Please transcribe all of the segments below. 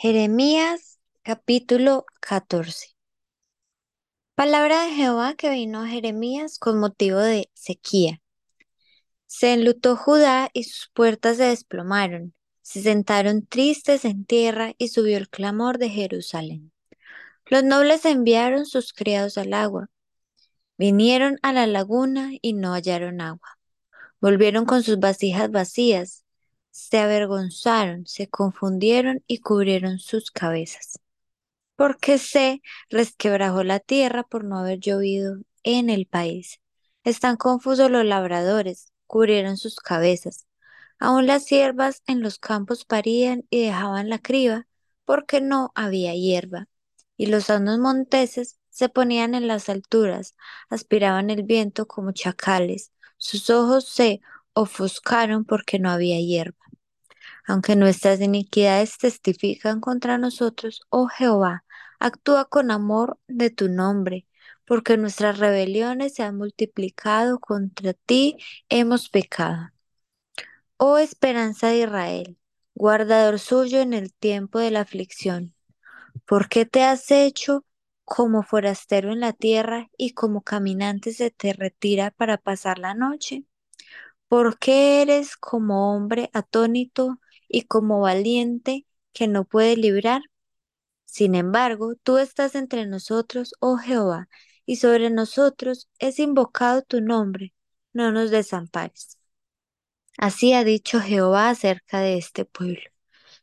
Jeremías capítulo 14 Palabra de Jehová que vino a Jeremías con motivo de sequía. Se enlutó Judá y sus puertas se desplomaron, se sentaron tristes en tierra y subió el clamor de Jerusalén. Los nobles enviaron sus criados al agua, vinieron a la laguna y no hallaron agua. Volvieron con sus vasijas vacías, se avergonzaron, se confundieron y cubrieron sus cabezas. Porque se resquebrajó la tierra por no haber llovido en el país. Están confusos los labradores, cubrieron sus cabezas. Aún las siervas en los campos parían y dejaban la criba, porque no había hierba. Y los asnos monteses se ponían en las alturas, aspiraban el viento como chacales. Sus ojos se ofuscaron porque no había hierba. Aunque nuestras iniquidades testifican contra nosotros, oh Jehová, actúa con amor de tu nombre, porque nuestras rebeliones se han multiplicado, contra ti hemos pecado. Oh esperanza de Israel, guardador suyo en el tiempo de la aflicción, ¿por qué te has hecho como forastero en la tierra y como caminante se te retira para pasar la noche? ¿Por qué eres como hombre atónito y como valiente que no puede librar. Sin embargo, tú estás entre nosotros, oh Jehová, y sobre nosotros es invocado tu nombre, no nos desampares. Así ha dicho Jehová acerca de este pueblo.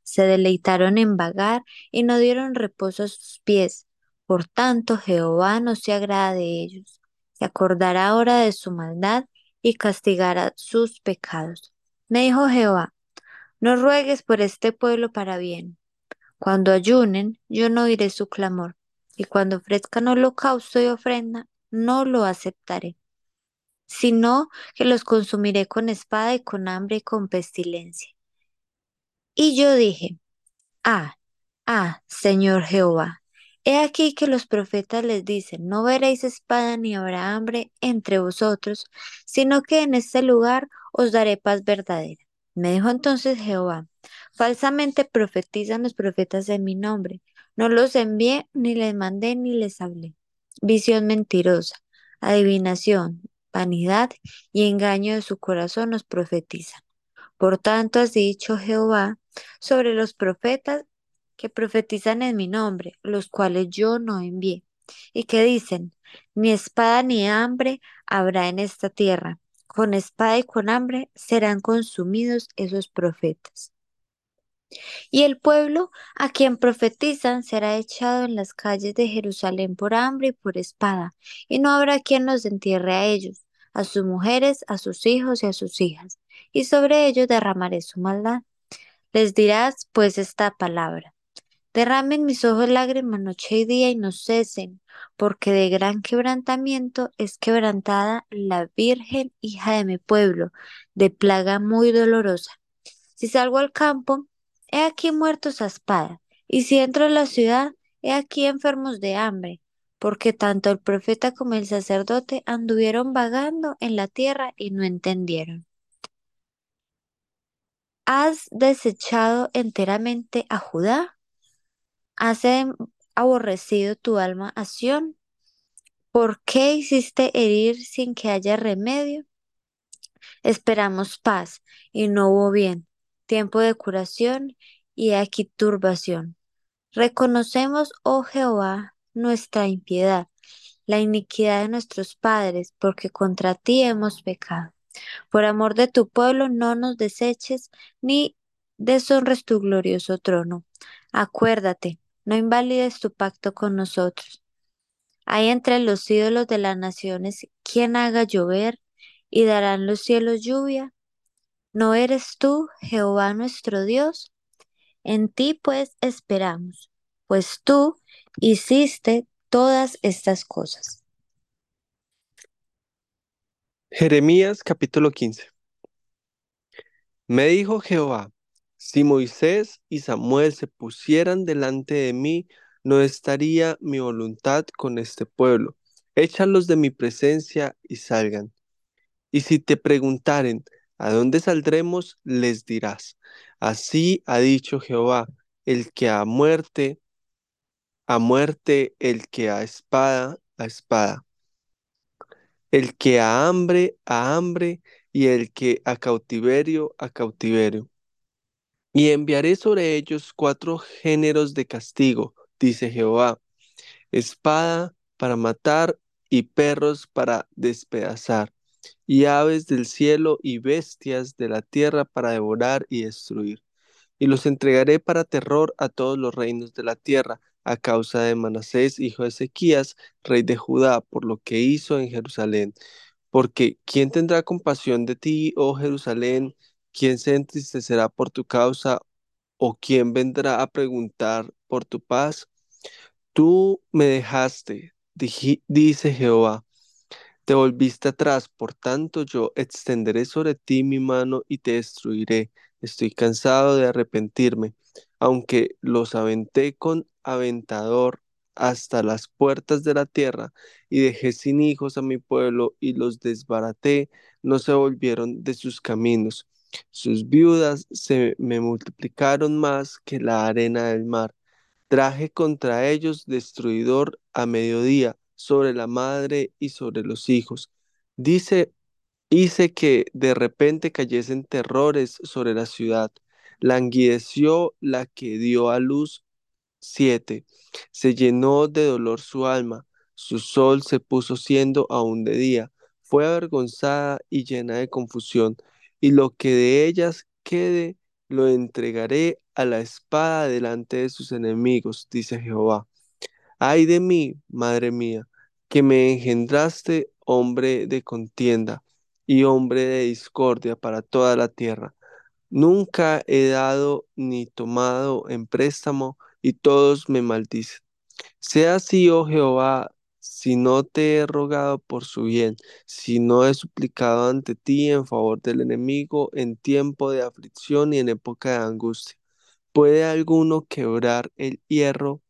Se deleitaron en vagar y no dieron reposo a sus pies. Por tanto, Jehová no se agrada de ellos. Se acordará ahora de su maldad y castigará sus pecados. Me dijo Jehová, no ruegues por este pueblo para bien. Cuando ayunen, yo no oiré su clamor, y cuando ofrezcan holocausto y ofrenda, no lo aceptaré, sino que los consumiré con espada y con hambre y con pestilencia. Y yo dije, Ah, ah, Señor Jehová, he aquí que los profetas les dicen, no veréis espada ni habrá hambre entre vosotros, sino que en este lugar os daré paz verdadera. Me dijo entonces Jehová, falsamente profetizan los profetas en mi nombre. No los envié, ni les mandé, ni les hablé. Visión mentirosa, adivinación, vanidad y engaño de su corazón nos profetizan. Por tanto, has dicho Jehová sobre los profetas que profetizan en mi nombre, los cuales yo no envié, y que dicen, ni espada ni hambre habrá en esta tierra, con espada y con hambre serán consumidos esos profetas. Y el pueblo a quien profetizan será echado en las calles de Jerusalén por hambre y por espada, y no habrá quien los entierre a ellos, a sus mujeres, a sus hijos y a sus hijas, y sobre ellos derramaré su maldad. Les dirás pues esta palabra. Derramen mis ojos lágrimas noche y día y no cesen, porque de gran quebrantamiento es quebrantada la Virgen, hija de mi pueblo, de plaga muy dolorosa. Si salgo al campo, he aquí muertos a espada, y si entro en la ciudad, he aquí enfermos de hambre, porque tanto el profeta como el sacerdote anduvieron vagando en la tierra y no entendieron. ¿Has desechado enteramente a Judá? ¿Has aborrecido tu alma a? ¿Por qué hiciste herir sin que haya remedio? Esperamos paz y no hubo bien, tiempo de curación y aquí turbación. Reconocemos, oh Jehová, nuestra impiedad, la iniquidad de nuestros padres, porque contra ti hemos pecado. Por amor de tu pueblo no nos deseches ni deshonres tu glorioso trono. Acuérdate, no invalides tu pacto con nosotros. Hay entre los ídolos de las naciones quien haga llover y darán los cielos lluvia. ¿No eres tú, Jehová nuestro Dios? En ti pues esperamos, pues tú hiciste todas estas cosas. Jeremías capítulo 15 Me dijo Jehová, si Moisés y Samuel se pusieran delante de mí, no estaría mi voluntad con este pueblo. Échalos de mi presencia y salgan. Y si te preguntaren, ¿a dónde saldremos? Les dirás, así ha dicho Jehová, el que a muerte, a muerte, el que a espada, a espada, el que a hambre, a hambre, y el que a cautiverio, a cautiverio. Y enviaré sobre ellos cuatro géneros de castigo, dice Jehová, espada para matar y perros para despedazar, y aves del cielo y bestias de la tierra para devorar y destruir. Y los entregaré para terror a todos los reinos de la tierra, a causa de Manasés, hijo de Ezequías, rey de Judá, por lo que hizo en Jerusalén. Porque ¿quién tendrá compasión de ti, oh Jerusalén? ¿Quién se entristecerá por tu causa? ¿O quién vendrá a preguntar por tu paz? Tú me dejaste, dice Jehová, te volviste atrás, por tanto yo extenderé sobre ti mi mano y te destruiré. Estoy cansado de arrepentirme, aunque los aventé con aventador hasta las puertas de la tierra y dejé sin hijos a mi pueblo y los desbaraté, no se volvieron de sus caminos. Sus viudas se me multiplicaron más que la arena del mar. Traje contra ellos destruidor a mediodía sobre la madre y sobre los hijos. Dice, hice que de repente cayesen terrores sobre la ciudad. Languideció la que dio a luz siete. Se llenó de dolor su alma. Su sol se puso siendo aún de día. Fue avergonzada y llena de confusión. Y lo que de ellas quede, lo entregaré a la espada delante de sus enemigos, dice Jehová. Ay de mí, madre mía, que me engendraste hombre de contienda y hombre de discordia para toda la tierra. Nunca he dado ni tomado en préstamo, y todos me maldicen. Sea así, oh Jehová, si no te he rogado por su bien, si no he suplicado ante ti en favor del enemigo en tiempo de aflicción y en época de angustia. ¿Puede alguno quebrar el hierro,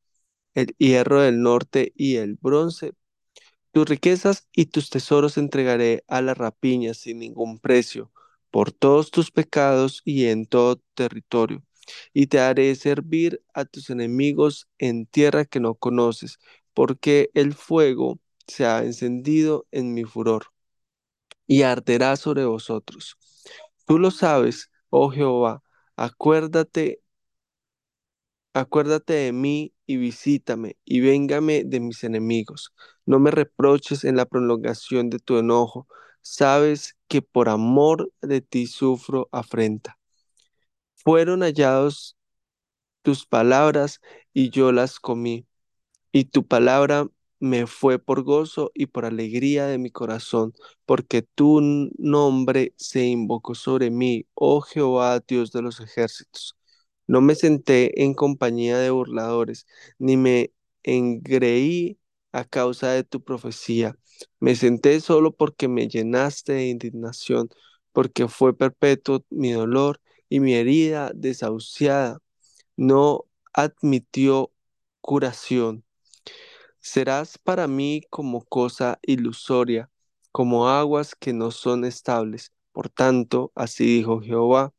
el hierro del norte y el bronce? Tus riquezas y tus tesoros entregaré a la rapiña sin ningún precio, por todos tus pecados y en todo territorio. Y te haré servir a tus enemigos en tierra que no conoces, porque el fuego se ha encendido en mi furor y arderá sobre vosotros. Tú lo sabes, oh Jehová, acuérdate Acuérdate de mí y visítame, y véngame de mis enemigos. No me reproches en la prolongación de tu enojo. Sabes que por amor de ti sufro afrenta. Fueron hallados tus palabras y yo las comí, y tu palabra me fue por gozo y por alegría de mi corazón, porque tu nombre se invocó sobre mí, oh Jehová, Dios de los ejércitos. No me senté en compañía de burladores, ni me engreí a causa de tu profecía. Me senté solo porque me llenaste de indignación, porque fue perpetuo mi dolor y mi herida desahuciada no admitió curación. Serás para mí como cosa ilusoria, como aguas que no son estables. Por tanto, así dijo Jehová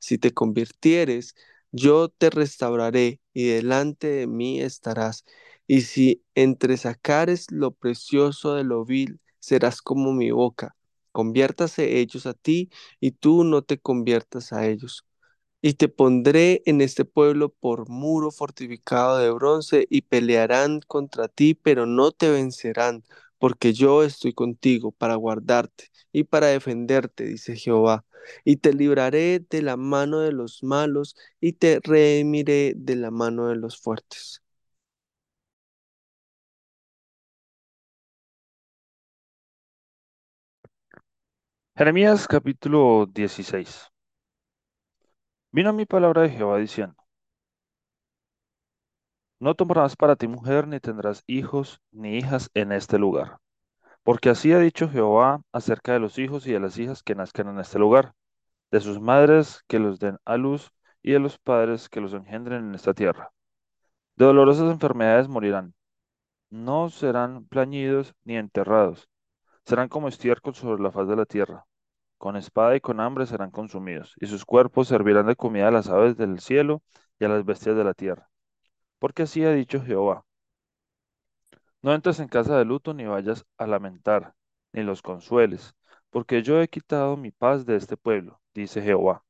si te convirtieres, yo te restauraré y delante de mí estarás. Y si entresacares lo precioso de lo vil, serás como mi boca. Conviértase ellos a ti y tú no te conviertas a ellos. Y te pondré en este pueblo por muro fortificado de bronce, y pelearán contra ti, pero no te vencerán, porque yo estoy contigo para guardarte y para defenderte, dice Jehová. Y te libraré de la mano de los malos, y te redimiré de la mano de los fuertes. Jeremías capítulo 16. Vino mi palabra de Jehová diciendo, No tomarás para ti mujer, ni tendrás hijos ni hijas en este lugar, porque así ha dicho Jehová acerca de los hijos y de las hijas que nazcan en este lugar, de sus madres que los den a luz y de los padres que los engendren en esta tierra. De dolorosas enfermedades morirán, no serán plañidos ni enterrados, serán como estiércol sobre la faz de la tierra. Con espada y con hambre serán consumidos, y sus cuerpos servirán de comida a las aves del cielo y a las bestias de la tierra. Porque así ha dicho Jehová, no entres en casa de luto ni vayas a lamentar, ni los consueles, porque yo he quitado mi paz de este pueblo, dice Jehová.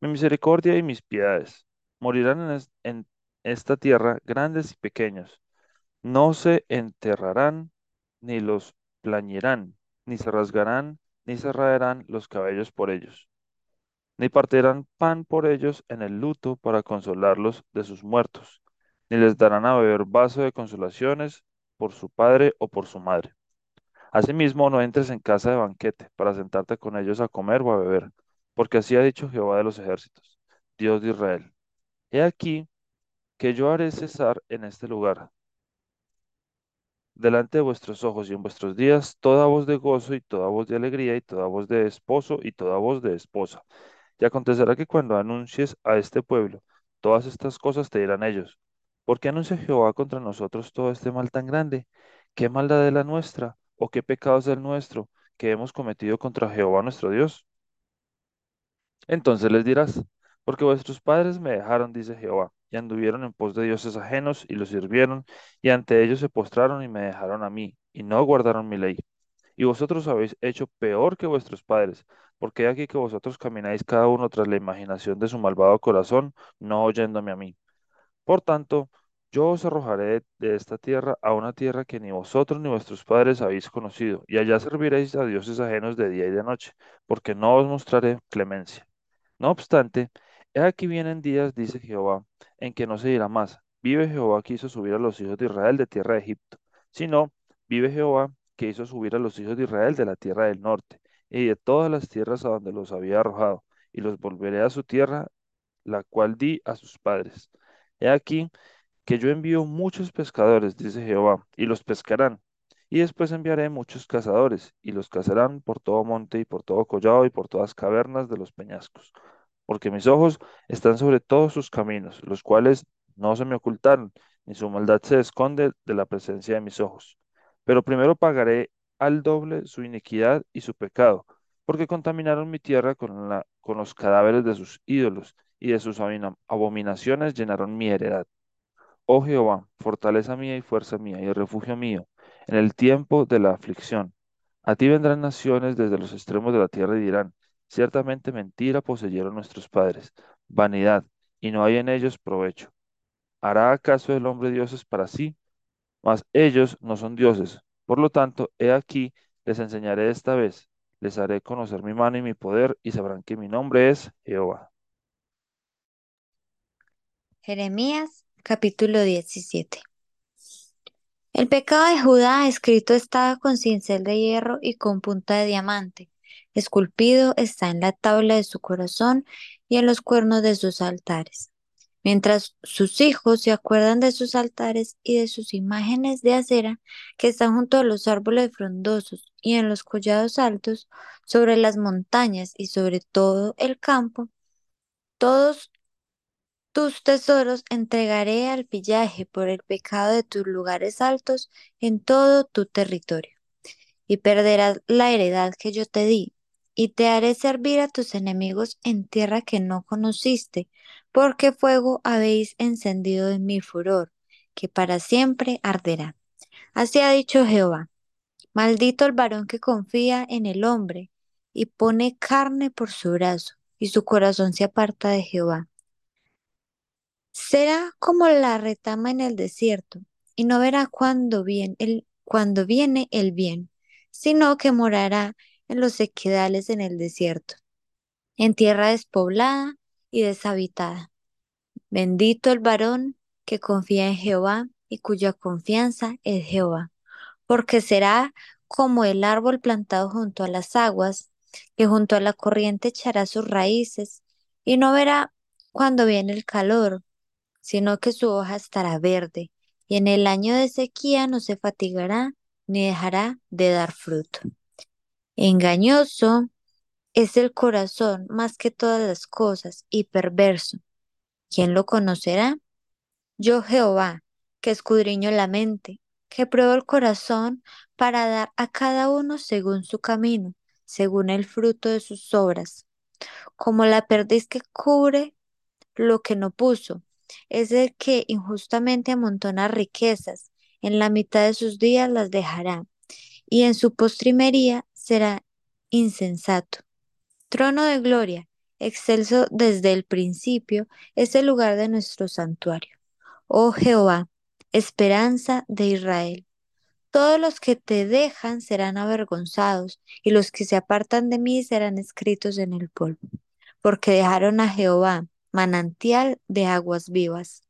Mi misericordia y mis piedades morirán en, en esta tierra grandes y pequeños, no se enterrarán, ni los plañirán, ni se rasgarán, ni se raerán los cabellos por ellos, ni partirán pan por ellos en el luto para consolarlos de sus muertos, ni les darán a beber vaso de consolaciones por su padre o por su madre. Asimismo, no entres en casa de banquete para sentarte con ellos a comer o a beber, porque así ha dicho Jehová de los ejércitos, Dios de Israel. He aquí que yo haré cesar en este lugar delante de vuestros ojos y en vuestros días toda voz de gozo y toda voz de alegría y toda voz de esposo y toda voz de esposa. Y acontecerá que cuando anuncies a este pueblo todas estas cosas te dirán ellos, ¿por qué anuncia Jehová contra nosotros todo este mal tan grande? ¿Qué maldad es la nuestra? ¿O qué pecado es el nuestro que hemos cometido contra Jehová nuestro Dios? Entonces les dirás, porque vuestros padres me dejaron, dice Jehová, y anduvieron en pos de dioses ajenos y los sirvieron, y ante ellos se postraron y me dejaron a mí, y no guardaron mi ley. Y vosotros habéis hecho peor que vuestros padres, porque he aquí que vosotros camináis cada uno tras la imaginación de su malvado corazón, no oyéndome a mí. Por tanto, yo os arrojaré de, esta tierra a una tierra que ni vosotros ni vuestros padres habéis conocido, y allá serviréis a dioses ajenos de día y de noche, porque no os mostraré clemencia. No obstante, he aquí vienen días, dice Jehová, en que no se dirá más, vive Jehová que hizo subir a los hijos de Israel de tierra de Egipto, sino, vive Jehová que hizo subir a los hijos de Israel de la tierra del norte, y de todas las tierras a donde los había arrojado, y los volveré a su tierra, la cual di a sus padres. He aquí que yo envío muchos pescadores, dice Jehová, y los pescarán. Y después enviaré muchos cazadores, y los cazarán por todo monte y por todo collado y por todas cavernas de los peñascos. Porque mis ojos están sobre todos sus caminos, los cuales no se me ocultaron, ni su maldad se esconde de la presencia de mis ojos. Pero primero pagaré al doble su iniquidad y su pecado, porque contaminaron mi tierra con los cadáveres de sus ídolos, y de sus abomina- abominaciones llenaron mi heredad. Oh Jehová, fortaleza mía y fuerza mía y refugio mío, en el tiempo de la aflicción. A ti vendrán naciones desde los extremos de la tierra y dirán, ciertamente mentira poseyeron nuestros padres, vanidad, y no hay en ellos provecho. ¿Hará acaso el hombre dioses para sí? Mas ellos no son dioses. Por lo tanto, he aquí, les enseñaré esta vez, les haré conocer mi mano y mi poder, y sabrán que mi nombre es Jehová. Jeremías capítulo 17. El pecado de Judá escrito estaba con cincel de hierro y con punta de diamante. Esculpido está en la tabla de su corazón y en los cuernos de sus altares. Mientras sus hijos se acuerdan de sus altares y de sus imágenes de acera que están junto a los árboles frondosos y en los collados altos, sobre las montañas y sobre todo el campo, todos tus tesoros entregaré al pillaje por el pecado de tus lugares altos en todo tu territorio, y perderás la heredad que yo te di, y te haré servir a tus enemigos en tierra que no conociste, porque fuego habéis encendido en mi furor, que para siempre arderá. Así ha dicho Jehová. Maldito el varón que confía en el hombre y pone carne por su brazo, y su corazón se aparta de Jehová. Será como la retama en el desierto, y no verá cuando cuando viene el bien, sino que morará en los sequedales en el desierto, en tierra despoblada y deshabitada. Bendito el varón que confía en Jehová y cuya confianza es Jehová, porque será como el árbol plantado junto a las aguas, que junto a la corriente echará sus raíces, y no verá cuando viene el calor sino que su hoja estará verde, y en el año de sequía no se fatigará ni dejará de dar fruto. Engañoso es el corazón más que todas las cosas, y perverso. ¿Quién lo conocerá? Yo Jehová, que escudriño la mente, que pruebo el corazón para dar a cada uno según su camino, según el fruto de sus obras. Como la perdiz que cubre lo que no puso, es el que injustamente amontona riquezas, en la mitad de sus días las dejará, y en su postrimería será insensato. Trono de gloria, excelso desde el principio, es el lugar de nuestro santuario. Oh Jehová, esperanza de Israel. Todos los que te dejan serán avergonzados, y los que se apartan de mí serán escritos en el polvo, porque dejaron a Jehová, manantial de aguas vivas.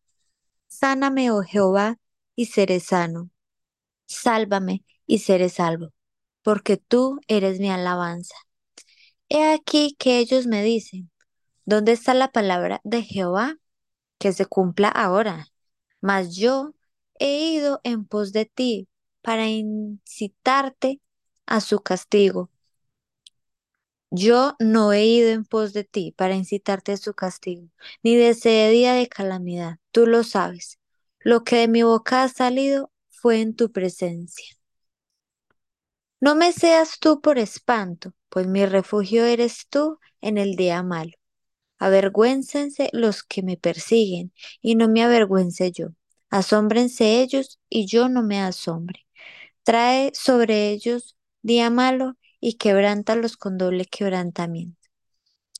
Sáname, oh Jehová, y seré sano. Sálvame, y seré salvo, porque tú eres mi alabanza. He aquí que ellos me dicen, ¿dónde está la palabra de Jehová? Que se cumpla ahora. Mas yo he ido en pos de ti para incitarte a su castigo. Yo no he ido en pos de ti para incitarte a su castigo, ni deseé día de calamidad. Tú lo sabes. Lo que de mi boca ha salido fue en tu presencia. No me seas tú por espanto, pues mi refugio eres tú en el día malo. Avergüéncense los que me persiguen, y no me avergüence yo. Asómbrense ellos, y yo no me asombre. Trae sobre ellos día malo, y quebrántalos con doble quebrantamiento.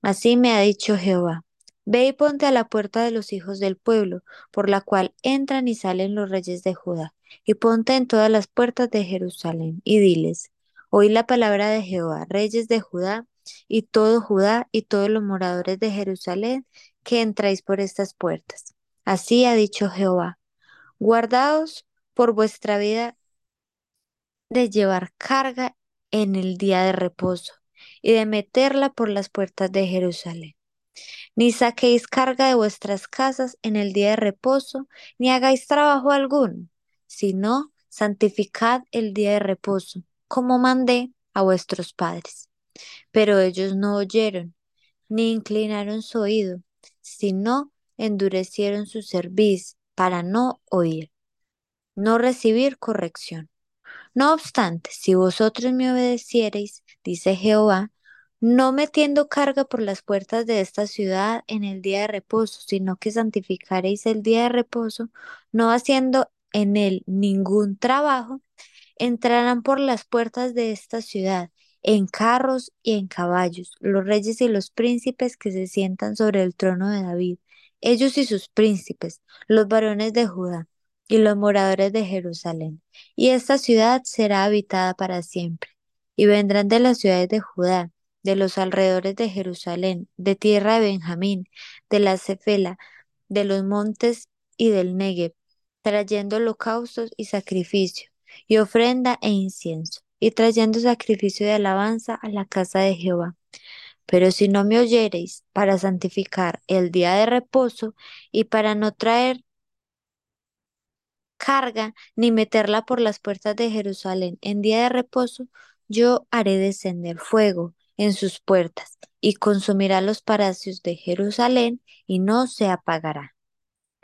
Así me ha dicho Jehová. Ve y ponte a la puerta de los hijos del pueblo, por la cual entran y salen los reyes de Judá, y ponte en todas las puertas de Jerusalén, y diles, oí la palabra de Jehová, reyes de Judá, y todo Judá, y todos los moradores de Jerusalén, que entráis por estas puertas. Así ha dicho Jehová, guardaos por vuestra vida de llevar carga en el día de reposo, y de meterla por las puertas de Jerusalén ni saquéis carga de vuestras casas en el día de reposo, ni hagáis trabajo alguno, sino santificad el día de reposo, como mandé a vuestros padres. Pero ellos no oyeron, ni inclinaron su oído, sino endurecieron su cerviz para no oír, no recibir corrección. No obstante, si vosotros me obedeciereis, dice Jehová, no metiendo carga por las puertas de esta ciudad en el día de reposo, sino que santificaréis el día de reposo, no haciendo en él ningún trabajo, entrarán por las puertas de esta ciudad, en carros y en caballos, los reyes y los príncipes que se sientan sobre el trono de David, ellos y sus príncipes, los varones de Judá y los moradores de Jerusalén. Y esta ciudad será habitada para siempre. Y vendrán de las ciudades de Judá de los alrededores de Jerusalén, de tierra de Benjamín, de la Cefela, de los montes y del Negev, trayendo holocaustos y sacrificio, y ofrenda e incienso, y trayendo sacrificio de alabanza a la casa de Jehová. Pero si no me oyereis para santificar el día de reposo y para no traer carga ni meterla por las puertas de Jerusalén en día de reposo, yo haré descender fuego en sus puertas, y consumirá los palacios de Jerusalén, y no se apagará.